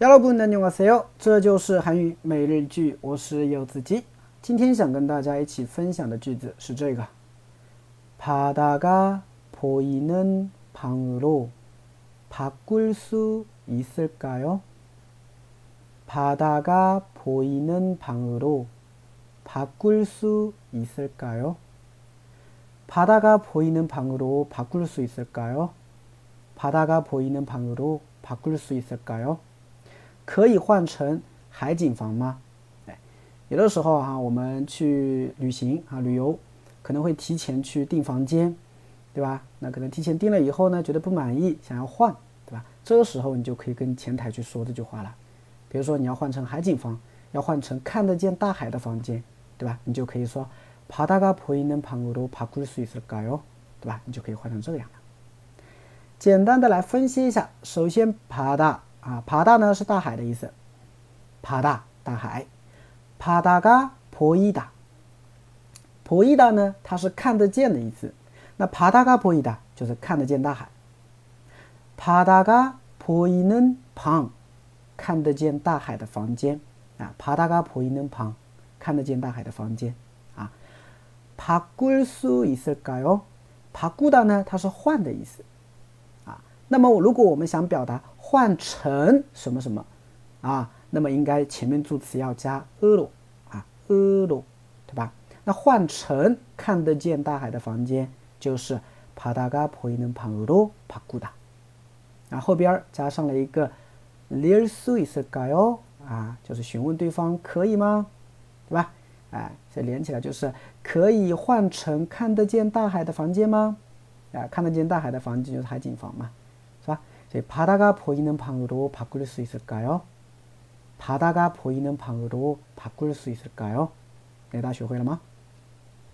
여러분안녕하세요，这就是韩语每日句，我是柚子鸡。今天想跟大家一起分享的句子是这个：바다가보이는방으로바꿀수있을까요바다가보이는방으로바꿀수있을까요바다가보이는방으로바꿀수있을까요바다가보이는방으로바꿀수있을까요 可以换成海景房吗？哎，有的时候哈，我们去旅行啊，旅游可能会提前去订房间，对吧？那可能提前订了以后呢，觉得不满意，想要换，对吧？这个时候你就可以跟前台去说这句话了。比如说你要换成海景房，要换成看得见大海的房间，对吧？你就可以说바다가보이는방으로바꿀수있을까 요？ 对吧？你就可以换成这样了。简单的来分析一下，首先바다 啊，爬大呢是大海的意思，爬大大海，爬大嘎婆伊达，婆伊达呢它是看得见的意思，那爬大嘎婆伊达就是看得见大海，爬大嘎婆伊能旁看得见大海的房间。啊，爬大嘎婆伊能旁看得见大海的房间。啊，爬꿀수있을까哦？爬咕다呢它是换的意思。那么如果我们想表达。换成什么什么啊？那么应该前面助词要加 로啊 로， 对吧？那换成看得见大海的房间就是바다가보이는방으로바꾸 다。 然后边加上了一个릴수있을까 요？ 啊，就是询问对方可以吗？对吧？哎，这连起来就是可以换成看得见大海的房间吗？啊，看得见大海的房间就是海景房嘛。 자, 바다가 보이는 방으로 바꿀 수 있을까요? 바다가 보이는 방으로 바꿀 수 있을까요? 네, 다시 오해라마.